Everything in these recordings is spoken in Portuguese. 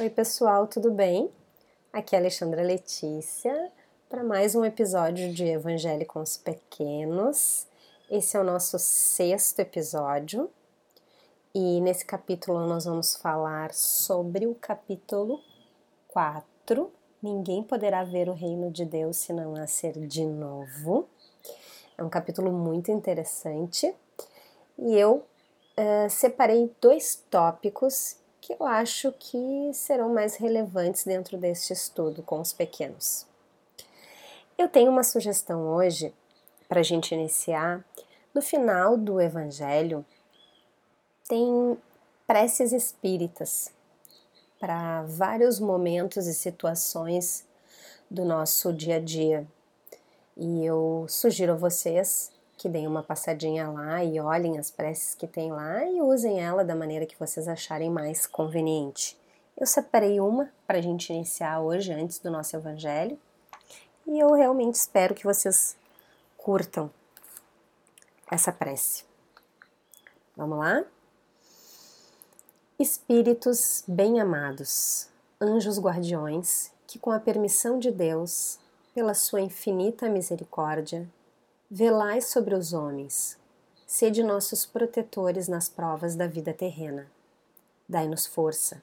Oi, pessoal, tudo bem? Aqui é Alexandra Letícia para mais um episódio de Evangelho com os Pequenos. Esse é o nosso sexto episódio e nesse capítulo nós vamos falar sobre o capítulo 4. Ninguém poderá ver o reino de Deus se não nascer de novo. É um capítulo muito interessante e eu uh, separei dois tópicos que eu acho que serão mais relevantes dentro deste estudo com os pequenos. Eu tenho uma sugestão hoje para a gente iniciar. No final do Evangelho, tem preces espíritas para vários momentos e situações do nosso dia a dia. E eu sugiro a vocês que deem uma passadinha lá e olhem as preces que tem lá e usem ela da maneira que vocês acharem mais conveniente. Eu separei uma para a gente iniciar hoje, antes do nosso evangelho, e eu realmente espero que vocês curtam essa prece. Vamos lá? Espíritos bem-amados, anjos guardiões, que com a permissão de Deus, pela sua infinita misericórdia, Velai sobre os homens, sede nossos protetores nas provas da vida terrena. Dai-nos força,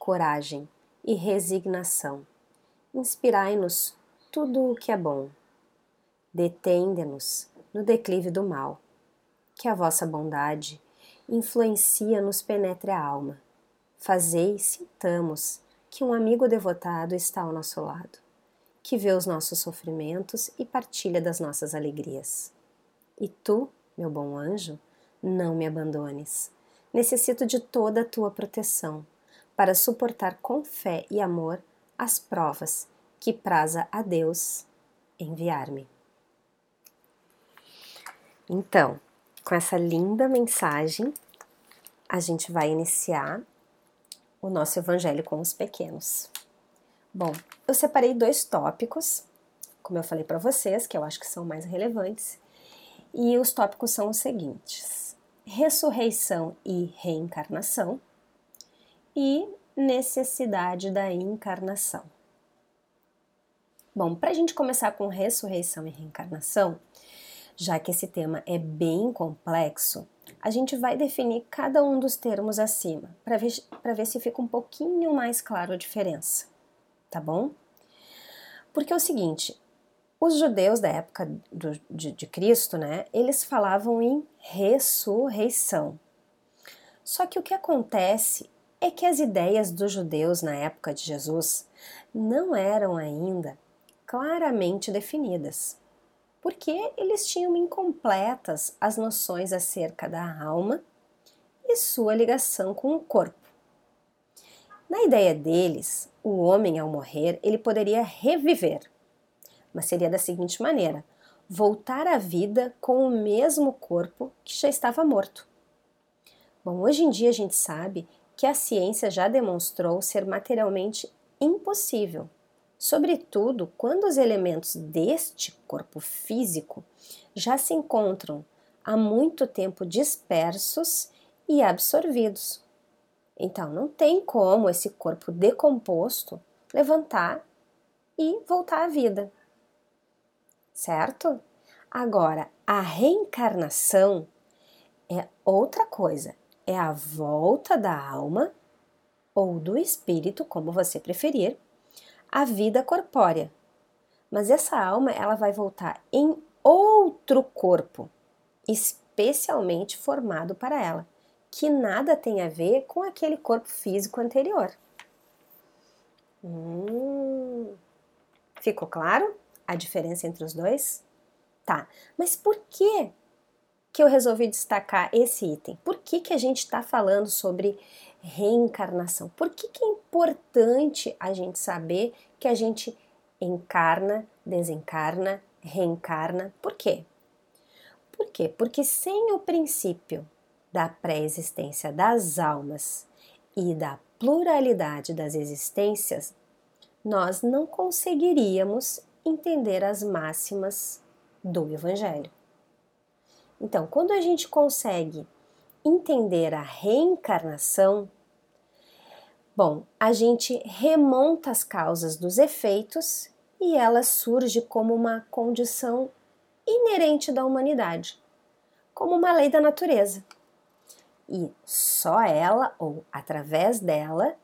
coragem e resignação. Inspirai-nos tudo o que é bom. Detende-nos no declive do mal. Que a vossa bondade influencia nos penetre a alma. Fazei sintamos que um amigo devotado está ao nosso lado que vê os nossos sofrimentos e partilha das nossas alegrias. E tu, meu bom anjo, não me abandones. Necessito de toda a tua proteção para suportar com fé e amor as provas que praza a Deus enviar-me. Então, com essa linda mensagem, a gente vai iniciar o nosso evangelho com os pequenos. Bom, eu separei dois tópicos, como eu falei para vocês, que eu acho que são mais relevantes, e os tópicos são os seguintes: ressurreição e reencarnação e necessidade da encarnação. Bom, para a gente começar com ressurreição e reencarnação, já que esse tema é bem complexo, a gente vai definir cada um dos termos acima, para ver, ver se fica um pouquinho mais claro a diferença tá bom? Porque é o seguinte, os judeus da época do, de, de Cristo, né, eles falavam em ressurreição. Só que o que acontece é que as ideias dos judeus na época de Jesus não eram ainda claramente definidas, porque eles tinham incompletas as noções acerca da alma e sua ligação com o corpo. Na ideia deles, o homem ao morrer, ele poderia reviver, mas seria da seguinte maneira: voltar à vida com o mesmo corpo que já estava morto. Bom, hoje em dia a gente sabe que a ciência já demonstrou ser materialmente impossível, sobretudo quando os elementos deste corpo físico já se encontram há muito tempo dispersos e absorvidos então, não tem como esse corpo decomposto levantar e voltar à vida. Certo? Agora, a reencarnação é outra coisa. É a volta da alma ou do espírito, como você preferir, à vida corpórea. Mas essa alma, ela vai voltar em outro corpo, especialmente formado para ela que nada tem a ver com aquele corpo físico anterior. Hum, ficou claro a diferença entre os dois? Tá, mas por que que eu resolvi destacar esse item? Por que, que a gente está falando sobre reencarnação? Por que, que é importante a gente saber que a gente encarna, desencarna, reencarna? Por quê? Por quê? Porque sem o princípio da pré-existência das almas e da pluralidade das existências, nós não conseguiríamos entender as máximas do Evangelho. Então, quando a gente consegue entender a reencarnação, Bom, a gente remonta as causas dos efeitos e ela surge como uma condição inerente da humanidade, como uma lei da natureza. E só ela, ou através dela,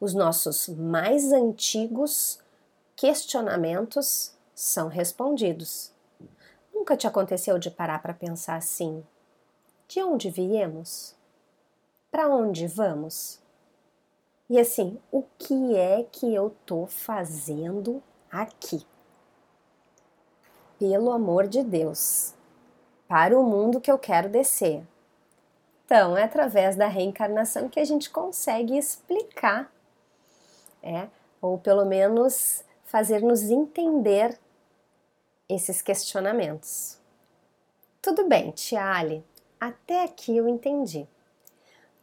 os nossos mais antigos questionamentos são respondidos. Nunca te aconteceu de parar para pensar assim: de onde viemos? Para onde vamos? E assim, o que é que eu tô fazendo aqui? Pelo amor de Deus, para o mundo que eu quero descer. Então, é através da reencarnação que a gente consegue explicar, é, ou pelo menos fazer-nos entender esses questionamentos. Tudo bem, Tia Ali, até aqui eu entendi.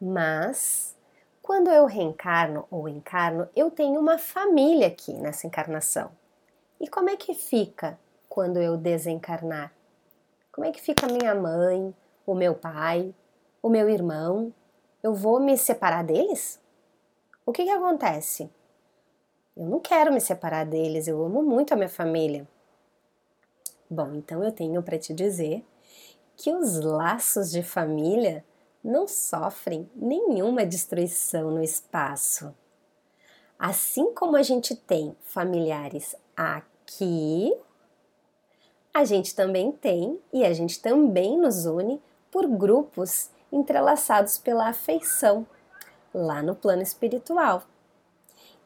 Mas quando eu reencarno ou encarno, eu tenho uma família aqui nessa encarnação. E como é que fica quando eu desencarnar? Como é que fica minha mãe, o meu pai, o meu irmão? Eu vou me separar deles? O que, que acontece? Eu não quero me separar deles, eu amo muito a minha família. Bom, então eu tenho para te dizer que os laços de família não sofrem nenhuma destruição no espaço. Assim como a gente tem familiares aqui, a gente também tem e a gente também nos une por grupos entrelaçados pela afeição lá no plano espiritual.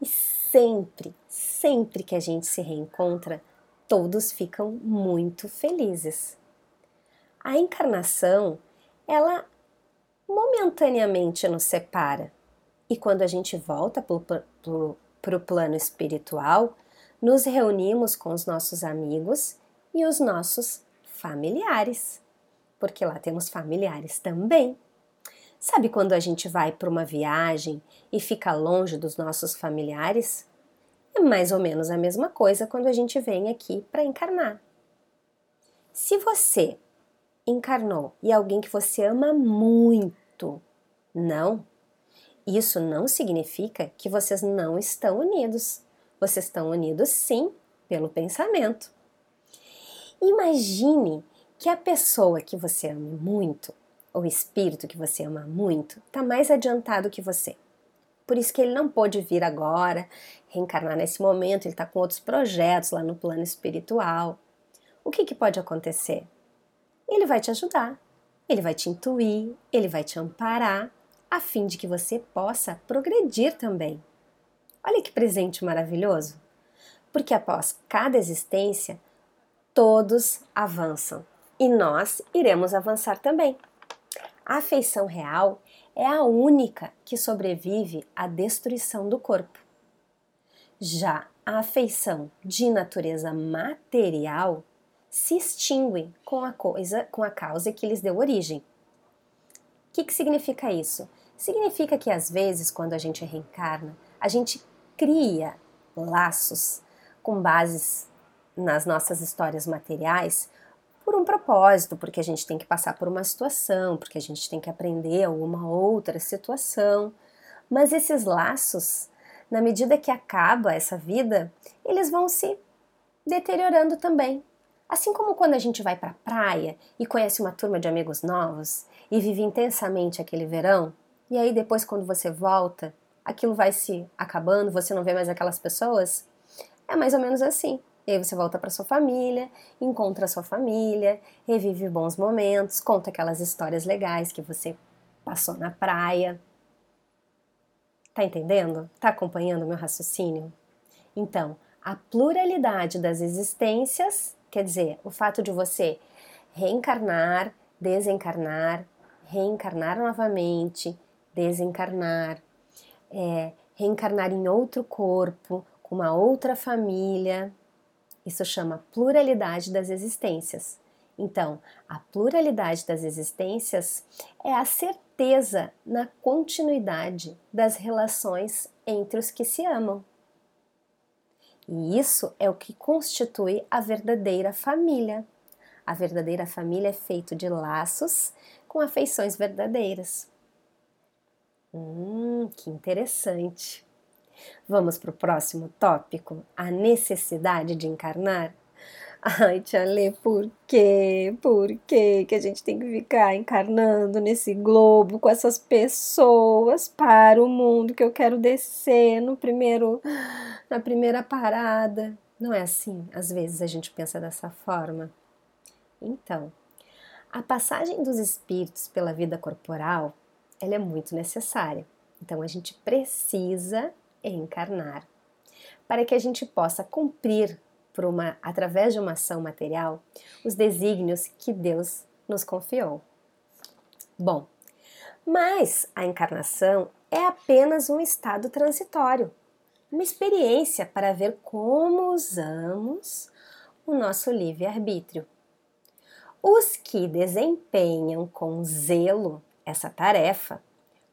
E sempre, sempre que a gente se reencontra, todos ficam muito felizes. A encarnação, ela momentaneamente nos separa. E quando a gente volta para o plano espiritual, nos reunimos com os nossos amigos e os nossos familiares, porque lá temos familiares também. Sabe quando a gente vai para uma viagem e fica longe dos nossos familiares? É mais ou menos a mesma coisa quando a gente vem aqui para encarnar. Se você encarnou e alguém que você ama muito, não. Isso não significa que vocês não estão unidos. Vocês estão unidos sim pelo pensamento. Imagine que a pessoa que você ama muito, ou o espírito que você ama muito, está mais adiantado que você. Por isso que ele não pôde vir agora, reencarnar nesse momento, ele está com outros projetos lá no plano espiritual. O que, que pode acontecer? Ele vai te ajudar, ele vai te intuir, ele vai te amparar, a fim de que você possa progredir também. Olha que presente maravilhoso! Porque após cada existência, todos avançam e nós iremos avançar também. A afeição real é a única que sobrevive à destruição do corpo. Já a afeição de natureza material se extinguem com a coisa, com a causa que lhes deu origem. O que, que significa isso? Significa que às vezes, quando a gente reencarna, a gente cria laços com bases nas nossas histórias materiais por um propósito, porque a gente tem que passar por uma situação, porque a gente tem que aprender alguma outra situação. Mas esses laços, na medida que acaba essa vida, eles vão se deteriorando também. Assim como quando a gente vai para a praia e conhece uma turma de amigos novos e vive intensamente aquele verão, e aí depois quando você volta, aquilo vai se acabando, você não vê mais aquelas pessoas, é mais ou menos assim. E aí você volta para sua família, encontra sua família, revive bons momentos, conta aquelas histórias legais que você passou na praia. Tá entendendo? Tá acompanhando o meu raciocínio? Então, a pluralidade das existências Quer dizer, o fato de você reencarnar, desencarnar, reencarnar novamente, desencarnar, é, reencarnar em outro corpo, com uma outra família, isso chama pluralidade das existências. Então, a pluralidade das existências é a certeza na continuidade das relações entre os que se amam. E isso é o que constitui a verdadeira família. A verdadeira família é feita de laços com afeições verdadeiras. Hum, que interessante. Vamos para o próximo tópico: a necessidade de encarnar? Ai, Tia Lê, por quê? Por quê que a gente tem que ficar encarnando nesse globo com essas pessoas para o mundo que eu quero descer no primeiro na primeira parada? Não é assim? Às vezes a gente pensa dessa forma. Então, a passagem dos espíritos pela vida corporal, ela é muito necessária. Então a gente precisa encarnar para que a gente possa cumprir por uma através de uma ação material os desígnios que Deus nos confiou. Bom, mas a encarnação é apenas um estado transitório, uma experiência para ver como usamos o nosso livre-arbítrio. Os que desempenham com zelo essa tarefa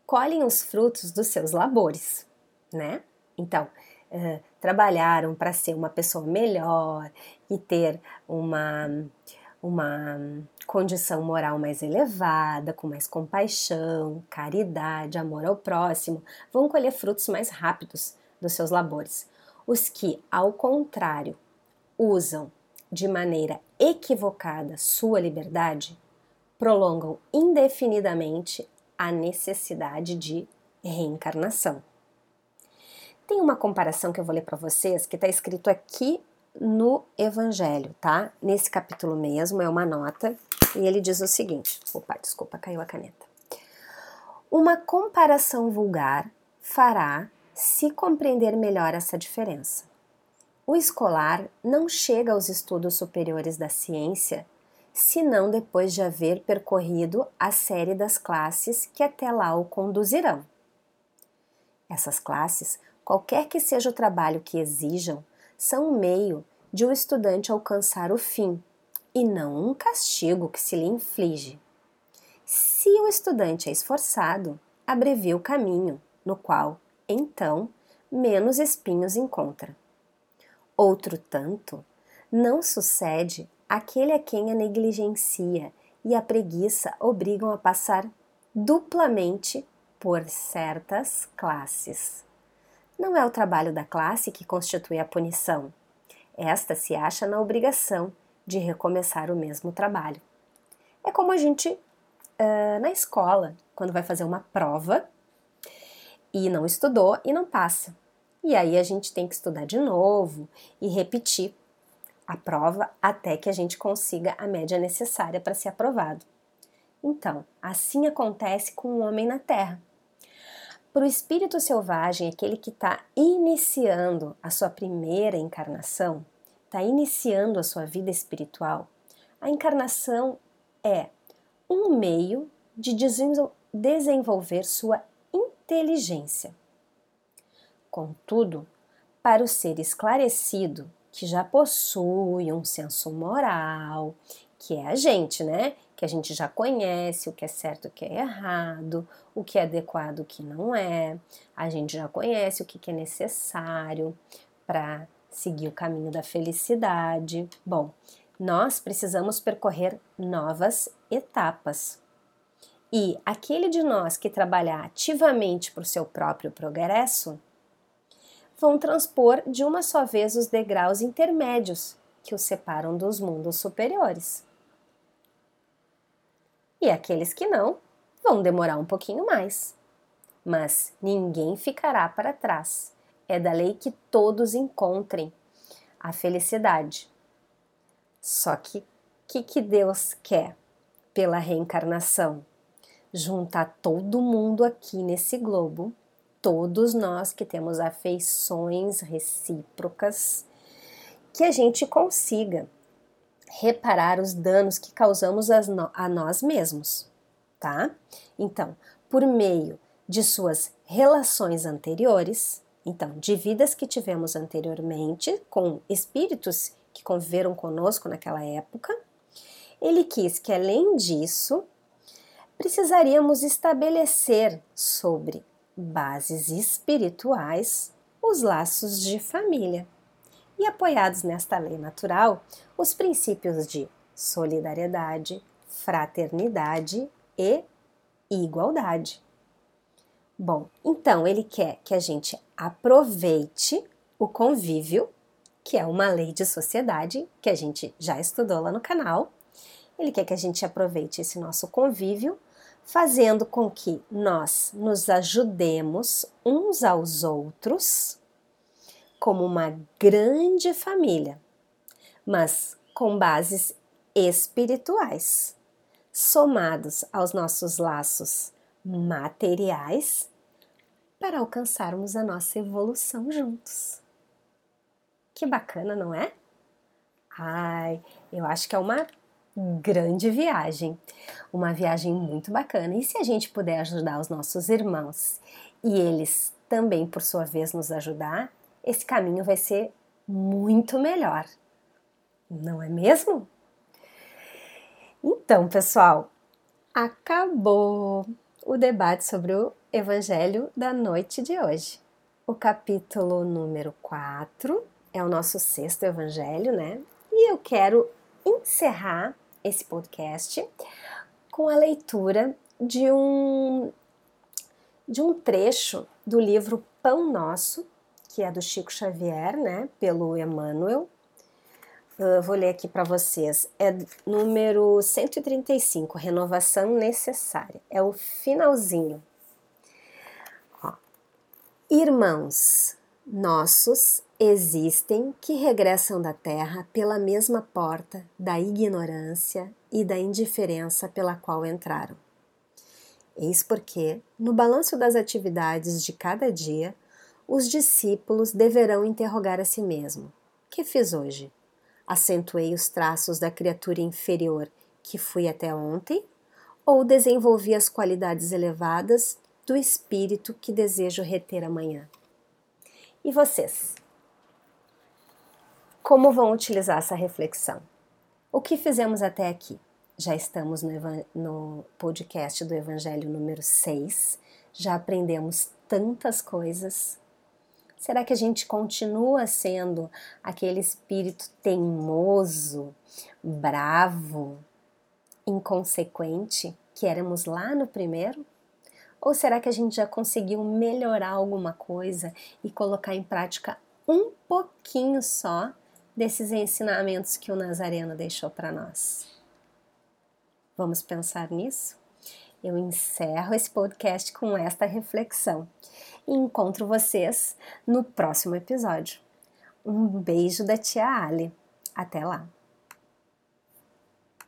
colhem os frutos dos seus labores, né? Então, uh, trabalharam para ser uma pessoa melhor e ter uma, uma condição moral mais elevada, com mais compaixão, caridade, amor ao próximo, vão colher frutos mais rápidos dos seus labores. Os que, ao contrário, usam de maneira equivocada sua liberdade, prolongam indefinidamente a necessidade de reencarnação. Tem uma comparação que eu vou ler para vocês que está escrito aqui no Evangelho, tá? Nesse capítulo mesmo, é uma nota, e ele diz o seguinte: opa, desculpa, caiu a caneta. Uma comparação vulgar fará se compreender melhor essa diferença. O escolar não chega aos estudos superiores da ciência senão depois de haver percorrido a série das classes que até lá o conduzirão. Essas classes qualquer que seja o trabalho que exijam, são um meio de o estudante alcançar o fim e não um castigo que se lhe inflige. Se o estudante é esforçado, abrevia o caminho, no qual, então, menos espinhos encontra. Outro tanto, não sucede aquele a quem a negligencia e a preguiça obrigam a passar duplamente por certas classes. Não é o trabalho da classe que constitui a punição. Esta se acha na obrigação de recomeçar o mesmo trabalho. É como a gente uh, na escola, quando vai fazer uma prova e não estudou e não passa. E aí a gente tem que estudar de novo e repetir a prova até que a gente consiga a média necessária para ser aprovado. Então, assim acontece com o homem na Terra. Para o espírito selvagem, aquele que está iniciando a sua primeira encarnação, está iniciando a sua vida espiritual, a encarnação é um meio de desenvolver sua inteligência. Contudo, para o ser esclarecido, que já possui um senso moral, que é a gente, né? Que a gente já conhece o que é certo o que é errado, o que é adequado o que não é. A gente já conhece o que é necessário para seguir o caminho da felicidade. Bom, nós precisamos percorrer novas etapas. E aquele de nós que trabalhar ativamente para o seu próprio progresso vão transpor de uma só vez os degraus intermédios que os separam dos mundos superiores. E aqueles que não vão demorar um pouquinho mais. Mas ninguém ficará para trás. É da lei que todos encontrem a felicidade. Só que o que, que Deus quer pela reencarnação? Juntar todo mundo aqui nesse globo, todos nós que temos afeições recíprocas, que a gente consiga reparar os danos que causamos a nós mesmos, tá? Então, por meio de suas relações anteriores, então, de vidas que tivemos anteriormente com espíritos que conviveram conosco naquela época, ele quis que, além disso, precisaríamos estabelecer sobre bases espirituais os laços de família e apoiados nesta lei natural os princípios de solidariedade, fraternidade e igualdade. Bom, então ele quer que a gente aproveite o convívio, que é uma lei de sociedade que a gente já estudou lá no canal. Ele quer que a gente aproveite esse nosso convívio, fazendo com que nós nos ajudemos uns aos outros como uma grande família, mas com bases espirituais, somados aos nossos laços materiais para alcançarmos a nossa evolução juntos. Que bacana, não é? Ai, eu acho que é uma grande viagem, uma viagem muito bacana. E se a gente puder ajudar os nossos irmãos e eles também, por sua vez, nos ajudar, esse caminho vai ser muito melhor. Não é mesmo? Então, pessoal, acabou o debate sobre o Evangelho da noite de hoje. O capítulo número 4 é o nosso sexto Evangelho, né? E eu quero encerrar esse podcast com a leitura de um de um trecho do livro Pão Nosso, que é do Chico Xavier, né, pelo Emmanuel, Uh, vou ler aqui para vocês. É número 135, renovação necessária. É o finalzinho. Ó. Irmãos nossos existem que regressam da terra pela mesma porta da ignorância e da indiferença pela qual entraram. Eis porque, no balanço das atividades de cada dia, os discípulos deverão interrogar a si mesmo: que fiz hoje? Acentuei os traços da criatura inferior que fui até ontem? Ou desenvolvi as qualidades elevadas do espírito que desejo reter amanhã? E vocês? Como vão utilizar essa reflexão? O que fizemos até aqui? Já estamos no, no podcast do Evangelho número 6, já aprendemos tantas coisas Será que a gente continua sendo aquele espírito teimoso, bravo, inconsequente que éramos lá no primeiro? Ou será que a gente já conseguiu melhorar alguma coisa e colocar em prática um pouquinho só desses ensinamentos que o Nazareno deixou para nós? Vamos pensar nisso? Eu encerro esse podcast com esta reflexão e encontro vocês no próximo episódio. Um beijo da tia Ali. Até lá!